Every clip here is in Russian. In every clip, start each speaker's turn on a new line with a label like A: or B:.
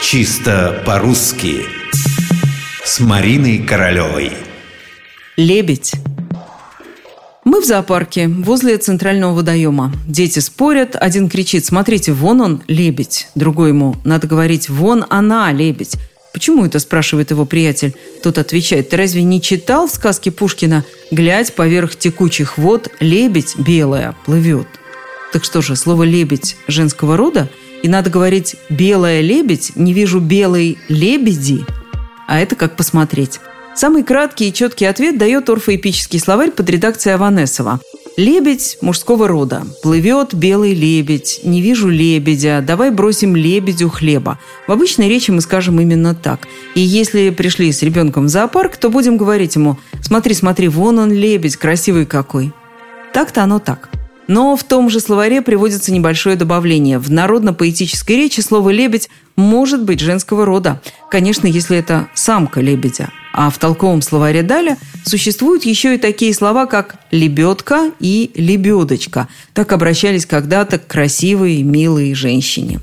A: Чисто по-русски С Мариной Королевой
B: Лебедь мы в зоопарке, возле центрального водоема. Дети спорят, один кричит «Смотрите, вон он, лебедь». Другой ему «Надо говорить, вон она, лебедь». «Почему это?» – спрашивает его приятель. Тот отвечает «Ты разве не читал в сказке Пушкина «Глядь поверх текучих вод, лебедь белая плывет»?» Так что же, слово «лебедь» женского рода? И надо говорить «белая лебедь», не вижу белой лебеди? А это как посмотреть. Самый краткий и четкий ответ дает орфоэпический словарь под редакцией Аванесова. Лебедь мужского рода. Плывет белый лебедь. Не вижу лебедя. Давай бросим лебедю хлеба. В обычной речи мы скажем именно так. И если пришли с ребенком в зоопарк, то будем говорить ему «Смотри, смотри, вон он лебедь, красивый какой». Так-то оно так. Но в том же словаре приводится небольшое добавление. В народно-поэтической речи слово «лебедь» может быть женского рода. Конечно, если это самка лебедя. А в толковом словаре Даля существуют еще и такие слова, как «лебедка» и «лебедочка». Так обращались когда-то к красивой милой женщине.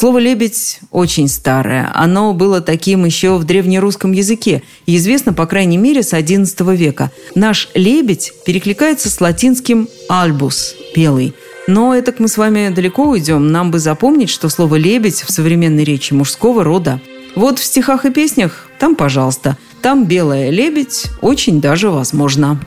B: Слово «лебедь» очень старое. Оно было таким еще в древнерусском языке и известно, по крайней мере, с XI века. Наш «лебедь» перекликается с латинским «альбус» – «белый». Но это мы с вами далеко уйдем. Нам бы запомнить, что слово «лебедь» в современной речи мужского рода. Вот в стихах и песнях – там, пожалуйста – там белая лебедь очень даже возможно.